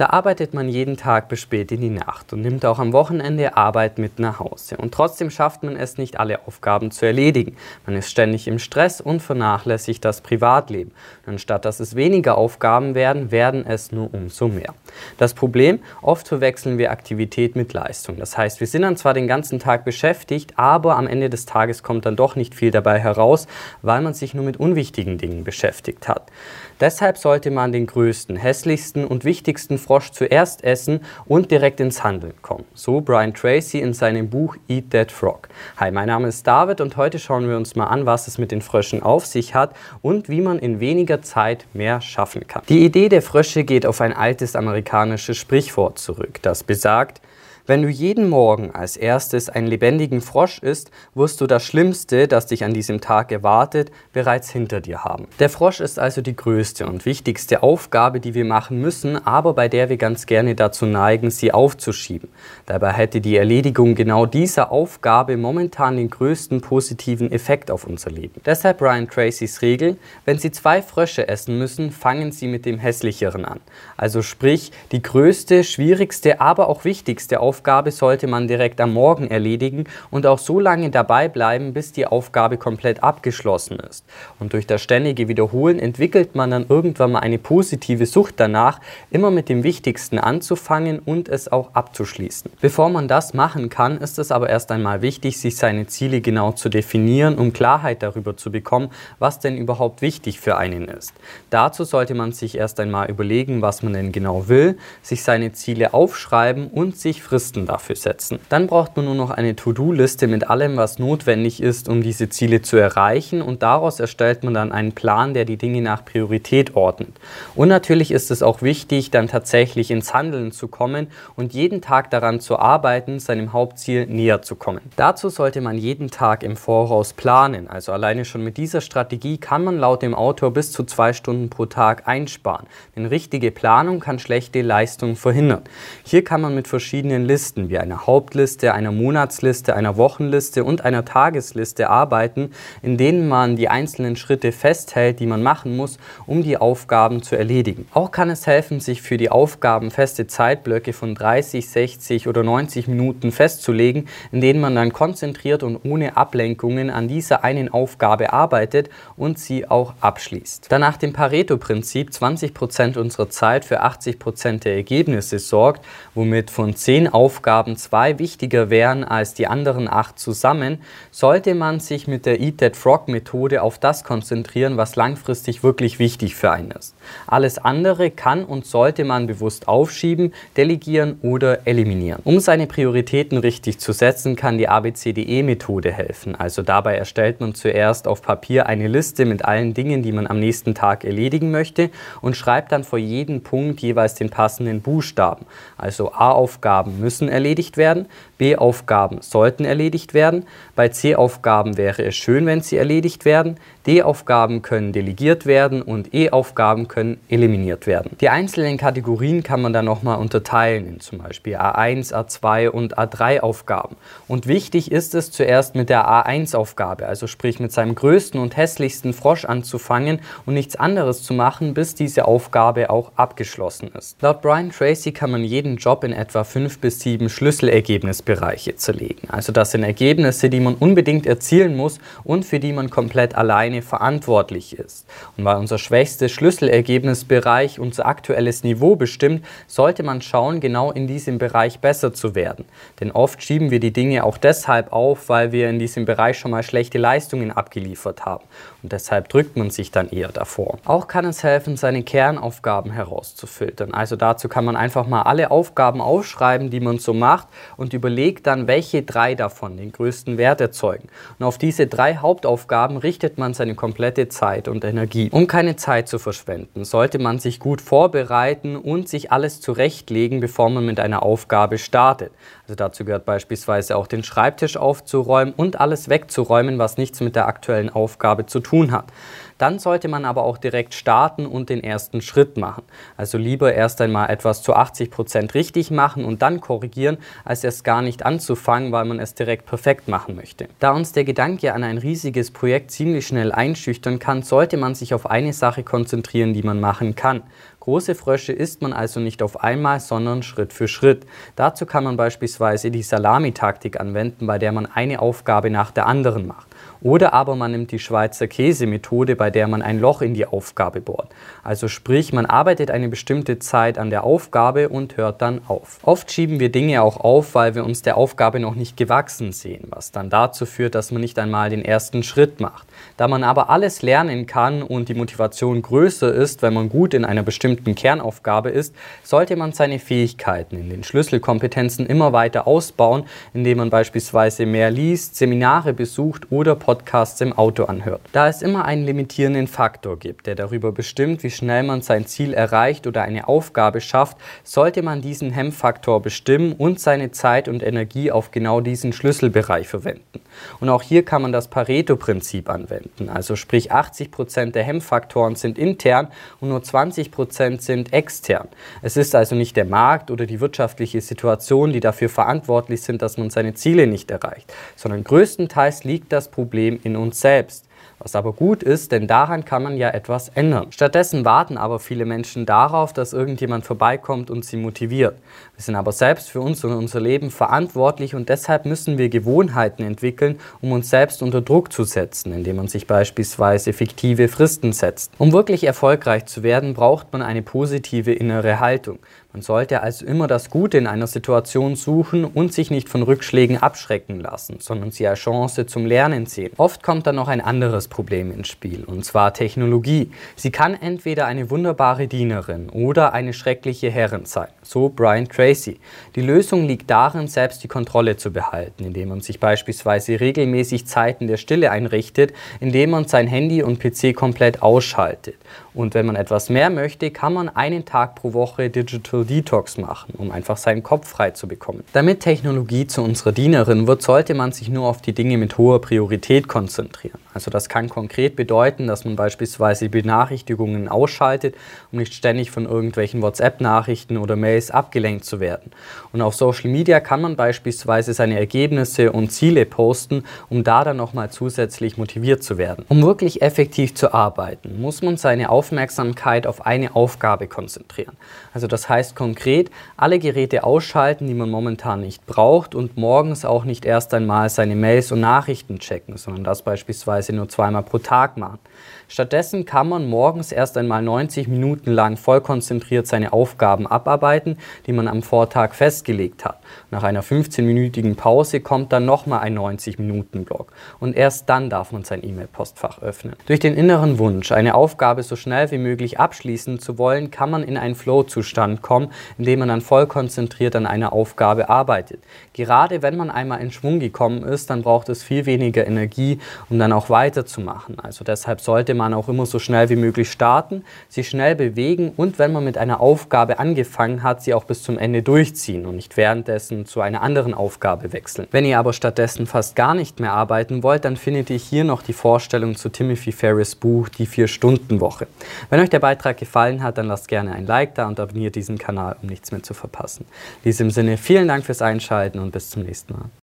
Da arbeitet man jeden Tag bis spät in die Nacht und nimmt auch am Wochenende Arbeit mit nach Hause. Und trotzdem schafft man es nicht, alle Aufgaben zu erledigen. Man ist ständig im Stress und vernachlässigt das Privatleben. Und anstatt dass es weniger Aufgaben werden, werden es nur umso mehr. Das Problem, oft verwechseln wir Aktivität mit Leistung. Das heißt, wir sind dann zwar den ganzen Tag beschäftigt, aber am Ende des Tages kommt dann doch nicht viel dabei heraus, weil man sich nur mit unwichtigen Dingen beschäftigt hat. Deshalb sollte man den größten, hässlichsten und wichtigsten Frosch zuerst essen und direkt ins Handeln kommen. So Brian Tracy in seinem Buch Eat That Frog. Hi, mein Name ist David und heute schauen wir uns mal an, was es mit den Fröschen auf sich hat und wie man in weniger Zeit mehr schaffen kann. Die Idee der Frösche geht auf ein altes amerikanisches Sprichwort zurück, das besagt, wenn du jeden Morgen als erstes einen lebendigen Frosch isst, wirst du das Schlimmste, das dich an diesem Tag erwartet, bereits hinter dir haben. Der Frosch ist also die größte und wichtigste Aufgabe, die wir machen müssen, aber bei der wir ganz gerne dazu neigen, sie aufzuschieben. Dabei hätte die Erledigung genau dieser Aufgabe momentan den größten positiven Effekt auf unser Leben. Deshalb Brian Tracys Regel, wenn Sie zwei Frösche essen müssen, fangen Sie mit dem hässlicheren an. Also sprich, die größte, schwierigste, aber auch wichtigste Aufgabe Aufgabe sollte man direkt am Morgen erledigen und auch so lange dabei bleiben, bis die Aufgabe komplett abgeschlossen ist. Und durch das ständige Wiederholen entwickelt man dann irgendwann mal eine positive Sucht danach, immer mit dem Wichtigsten anzufangen und es auch abzuschließen. Bevor man das machen kann, ist es aber erst einmal wichtig, sich seine Ziele genau zu definieren, um Klarheit darüber zu bekommen, was denn überhaupt wichtig für einen ist. Dazu sollte man sich erst einmal überlegen, was man denn genau will, sich seine Ziele aufschreiben und sich Fristen Fristen dafür setzen. Dann braucht man nur noch eine To-Do-Liste mit allem, was notwendig ist, um diese Ziele zu erreichen und daraus erstellt man dann einen Plan, der die Dinge nach Priorität ordnet. Und natürlich ist es auch wichtig, dann tatsächlich ins Handeln zu kommen und jeden Tag daran zu arbeiten, seinem Hauptziel näher zu kommen. Dazu sollte man jeden Tag im Voraus planen. Also alleine schon mit dieser Strategie kann man laut dem Autor bis zu zwei Stunden pro Tag einsparen. Denn richtige Planung kann schlechte Leistung verhindern. Hier kann man mit verschiedenen Listen wie einer Hauptliste, einer Monatsliste, einer Wochenliste und einer Tagesliste arbeiten, in denen man die einzelnen Schritte festhält, die man machen muss, um die Aufgaben zu erledigen. Auch kann es helfen, sich für die Aufgaben feste Zeitblöcke von 30, 60 oder 90 Minuten festzulegen, in denen man dann konzentriert und ohne Ablenkungen an dieser einen Aufgabe arbeitet und sie auch abschließt. Danach dem Pareto-Prinzip 20% unserer Zeit für 80% der Ergebnisse sorgt, womit von 10 Aufgaben zwei wichtiger wären als die anderen acht zusammen, sollte man sich mit der Eat That Frog Methode auf das konzentrieren, was langfristig wirklich wichtig für einen ist. Alles andere kann und sollte man bewusst aufschieben, delegieren oder eliminieren. Um seine Prioritäten richtig zu setzen, kann die ABCDE-Methode helfen. Also dabei erstellt man zuerst auf Papier eine Liste mit allen Dingen, die man am nächsten Tag erledigen möchte und schreibt dann vor jedem Punkt jeweils den passenden Buchstaben. Also A-Aufgaben müssen müssen erledigt werden, B-Aufgaben sollten erledigt werden, bei C-Aufgaben wäre es schön, wenn sie erledigt werden, D-Aufgaben können delegiert werden und E-Aufgaben können eliminiert werden. Die einzelnen Kategorien kann man dann nochmal unterteilen in zum Beispiel A1, A2 und A3 Aufgaben. Und wichtig ist es zuerst mit der A1-Aufgabe, also sprich mit seinem größten und hässlichsten Frosch anzufangen und nichts anderes zu machen, bis diese Aufgabe auch abgeschlossen ist. Laut Brian Tracy kann man jeden Job in etwa fünf bis sieben Schlüsselergebnisbereiche zerlegen. Also das sind Ergebnisse, die man unbedingt erzielen muss und für die man komplett allein alleine verantwortlich ist. Und weil unser schwächstes Schlüsselergebnisbereich unser aktuelles Niveau bestimmt, sollte man schauen, genau in diesem Bereich besser zu werden. Denn oft schieben wir die Dinge auch deshalb auf, weil wir in diesem Bereich schon mal schlechte Leistungen abgeliefert haben. Und deshalb drückt man sich dann eher davor. Auch kann es helfen, seine Kernaufgaben herauszufiltern. Also dazu kann man einfach mal alle Aufgaben aufschreiben, die man so macht und überlegt dann, welche drei davon den größten Wert erzeugen. Und auf diese drei Hauptaufgaben richtet man seine komplette Zeit und Energie. Um keine Zeit zu verschwenden, sollte man sich gut vorbereiten und sich alles zurechtlegen, bevor man mit einer Aufgabe startet. Also dazu gehört beispielsweise auch den Schreibtisch aufzuräumen und alles wegzuräumen, was nichts mit der aktuellen Aufgabe zu tun hat. Dann sollte man aber auch direkt starten und den ersten Schritt machen. Also lieber erst einmal etwas zu 80 Prozent richtig machen und dann korrigieren, als erst gar nicht anzufangen, weil man es direkt perfekt machen möchte. Da uns der Gedanke an ein riesiges Projekt ziemlich schnell einschüchtern kann, sollte man sich auf eine Sache konzentrieren, die man machen kann. Große Frösche isst man also nicht auf einmal, sondern Schritt für Schritt. Dazu kann man beispielsweise die Salamitaktik anwenden, bei der man eine Aufgabe nach der anderen macht. Oder aber man nimmt die Schweizer Käsemethode, bei der man ein Loch in die Aufgabe bohrt. Also sprich, man arbeitet eine bestimmte Zeit an der Aufgabe und hört dann auf. Oft schieben wir Dinge auch auf, weil wir uns der Aufgabe noch nicht gewachsen sehen, was dann dazu führt, dass man nicht einmal den ersten Schritt macht. Da man aber alles lernen kann und die Motivation größer ist, wenn man gut in einer bestimmten Kernaufgabe ist, sollte man seine Fähigkeiten in den Schlüsselkompetenzen immer weiter ausbauen, indem man beispielsweise mehr liest, Seminare besucht oder Podcasts im Auto anhört. Da es immer einen limitierenden Faktor gibt, der darüber bestimmt, wie schnell man sein Ziel erreicht oder eine Aufgabe schafft, sollte man diesen Hemmfaktor bestimmen und seine Zeit und Energie auf genau diesen Schlüsselbereich verwenden. Und auch hier kann man das Pareto-Prinzip anwenden. Also sprich 80% der Hemmfaktoren sind intern und nur 20% sind extern. Es ist also nicht der Markt oder die wirtschaftliche Situation, die dafür verantwortlich sind, dass man seine Ziele nicht erreicht, sondern größtenteils liegt das Problem Problem in uns selbst. Was aber gut ist, denn daran kann man ja etwas ändern. Stattdessen warten aber viele Menschen darauf, dass irgendjemand vorbeikommt und sie motiviert. Wir sind aber selbst für uns und unser Leben verantwortlich und deshalb müssen wir Gewohnheiten entwickeln, um uns selbst unter Druck zu setzen, indem man sich beispielsweise fiktive Fristen setzt. Um wirklich erfolgreich zu werden, braucht man eine positive innere Haltung. Man sollte also immer das Gute in einer Situation suchen und sich nicht von Rückschlägen abschrecken lassen, sondern sie als Chance zum Lernen sehen. Oft kommt dann noch ein anderes Problem ins Spiel, und zwar Technologie. Sie kann entweder eine wunderbare Dienerin oder eine schreckliche Herrin sein, so Brian Tracy. Die Lösung liegt darin, selbst die Kontrolle zu behalten, indem man sich beispielsweise regelmäßig Zeiten der Stille einrichtet, indem man sein Handy und PC komplett ausschaltet. Und wenn man etwas mehr möchte, kann man einen Tag pro Woche Digital Detox machen, um einfach seinen Kopf frei zu bekommen. Damit Technologie zu unserer Dienerin wird, sollte man sich nur auf die Dinge mit hoher Priorität konzentrieren. Also das kann konkret bedeuten, dass man beispielsweise Benachrichtigungen ausschaltet, um nicht ständig von irgendwelchen WhatsApp-Nachrichten oder Mails abgelenkt zu werden. Und auf Social Media kann man beispielsweise seine Ergebnisse und Ziele posten, um da dann nochmal zusätzlich motiviert zu werden. Um wirklich effektiv zu arbeiten, muss man seine Aufmerksamkeit auf eine Aufgabe konzentrieren. Also das heißt konkret, alle Geräte ausschalten, die man momentan nicht braucht und morgens auch nicht erst einmal seine Mails und Nachrichten checken, sondern das beispielsweise nur zweimal pro Tag machen. Stattdessen kann man morgens erst einmal 90 Minuten lang voll konzentriert seine Aufgaben abarbeiten, die man am Vortag festgelegt hat. Nach einer 15-minütigen Pause kommt dann nochmal ein 90-Minuten-Block und erst dann darf man sein E-Mail-Postfach öffnen. Durch den inneren Wunsch, eine Aufgabe so schnell wie möglich abschließen zu wollen, kann man in einen Flow-Zustand kommen, in dem man dann voll konzentriert an einer Aufgabe arbeitet. Gerade wenn man einmal in Schwung gekommen ist, dann braucht es viel weniger Energie, um dann weiterzumachen. Also deshalb sollte man auch immer so schnell wie möglich starten, sich schnell bewegen und wenn man mit einer Aufgabe angefangen hat, sie auch bis zum Ende durchziehen und nicht währenddessen zu einer anderen Aufgabe wechseln. Wenn ihr aber stattdessen fast gar nicht mehr arbeiten wollt, dann findet ihr hier noch die Vorstellung zu Timothy Ferris Buch Die Vier-Stunden-Woche. Wenn euch der Beitrag gefallen hat, dann lasst gerne ein Like da und abonniert diesen Kanal, um nichts mehr zu verpassen. In diesem Sinne, vielen Dank fürs Einschalten und bis zum nächsten Mal.